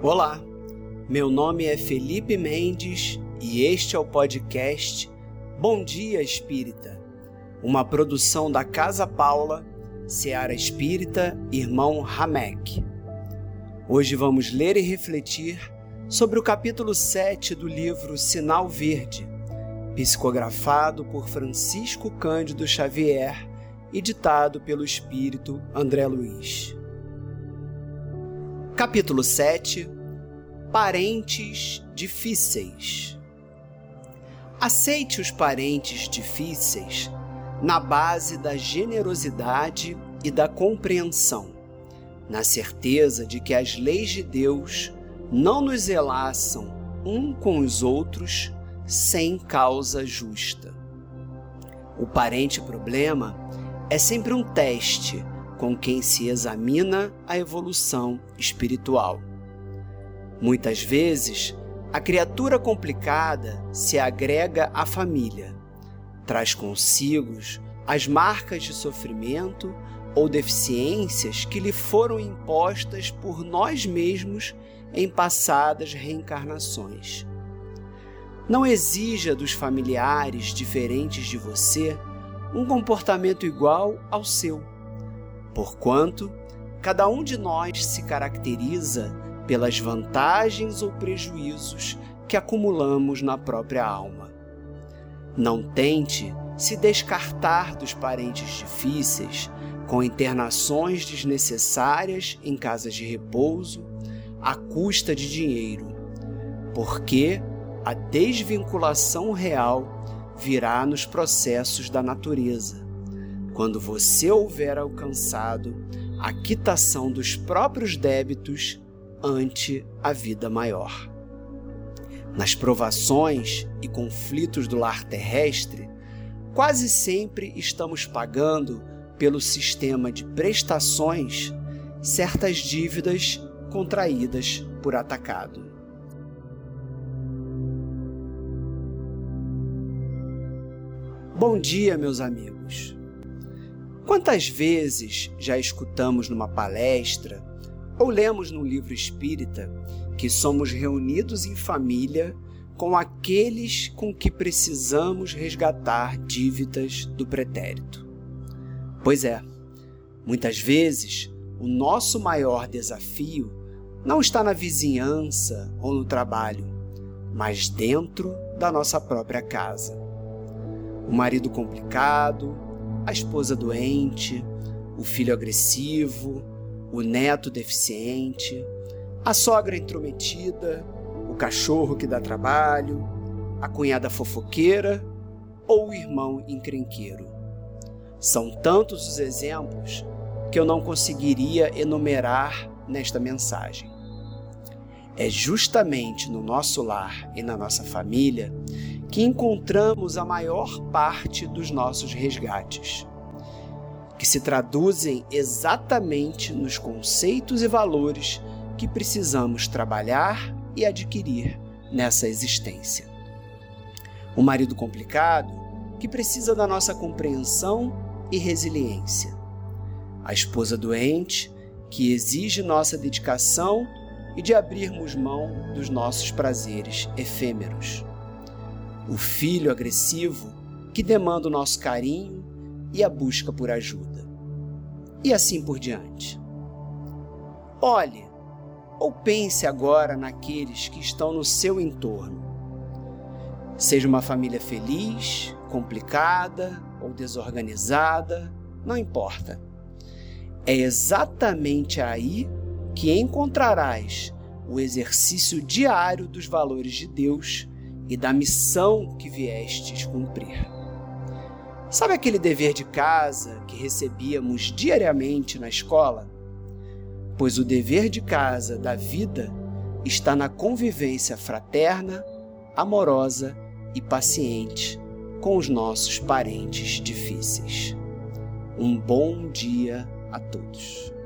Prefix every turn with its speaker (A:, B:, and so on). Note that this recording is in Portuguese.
A: Olá, meu nome é Felipe Mendes e este é o podcast Bom Dia Espírita, uma produção da Casa Paula, Seara Espírita, Irmão Ramek. Hoje vamos ler e refletir sobre o capítulo 7 do livro Sinal Verde, psicografado por Francisco Cândido Xavier e ditado pelo espírito André Luiz. Capítulo 7 Parentes difíceis. Aceite os parentes difíceis na base da generosidade e da compreensão, na certeza de que as leis de Deus não nos relaçam um com os outros sem causa justa. O parente problema é sempre um teste com quem se examina a evolução espiritual. Muitas vezes, a criatura complicada se agrega à família, traz consigo as marcas de sofrimento ou deficiências que lhe foram impostas por nós mesmos em passadas reencarnações. Não exija dos familiares diferentes de você um comportamento igual ao seu porquanto cada um de nós se caracteriza pelas vantagens ou prejuízos que acumulamos na própria alma. Não tente se descartar dos parentes difíceis com internações desnecessárias em casas de repouso à custa de dinheiro, porque a desvinculação real virá nos processos da natureza quando você houver alcançado a quitação dos próprios débitos ante a vida maior. Nas provações e conflitos do lar terrestre, quase sempre estamos pagando pelo sistema de prestações certas dívidas contraídas por atacado. Bom dia, meus amigos. Quantas vezes já escutamos numa palestra ou lemos num livro espírita que somos reunidos em família com aqueles com que precisamos resgatar dívidas do pretérito? Pois é, muitas vezes o nosso maior desafio não está na vizinhança ou no trabalho, mas dentro da nossa própria casa. O marido complicado, a esposa doente, o filho agressivo, o neto deficiente, a sogra intrometida, o cachorro que dá trabalho, a cunhada fofoqueira ou o irmão encrenqueiro. São tantos os exemplos que eu não conseguiria enumerar nesta mensagem. É justamente no nosso lar e na nossa família que encontramos a maior parte dos nossos resgates, que se traduzem exatamente nos conceitos e valores que precisamos trabalhar e adquirir nessa existência. O marido complicado, que precisa da nossa compreensão e resiliência. A esposa doente, que exige nossa dedicação e de abrirmos mão dos nossos prazeres efêmeros o filho agressivo que demanda o nosso carinho e a busca por ajuda. E assim por diante. Olhe ou pense agora naqueles que estão no seu entorno. Seja uma família feliz, complicada ou desorganizada, não importa. É exatamente aí que encontrarás o exercício diário dos valores de Deus e da missão que viestes cumprir. Sabe aquele dever de casa que recebíamos diariamente na escola? Pois o dever de casa da vida está na convivência fraterna, amorosa e paciente com os nossos parentes difíceis. Um bom dia a todos.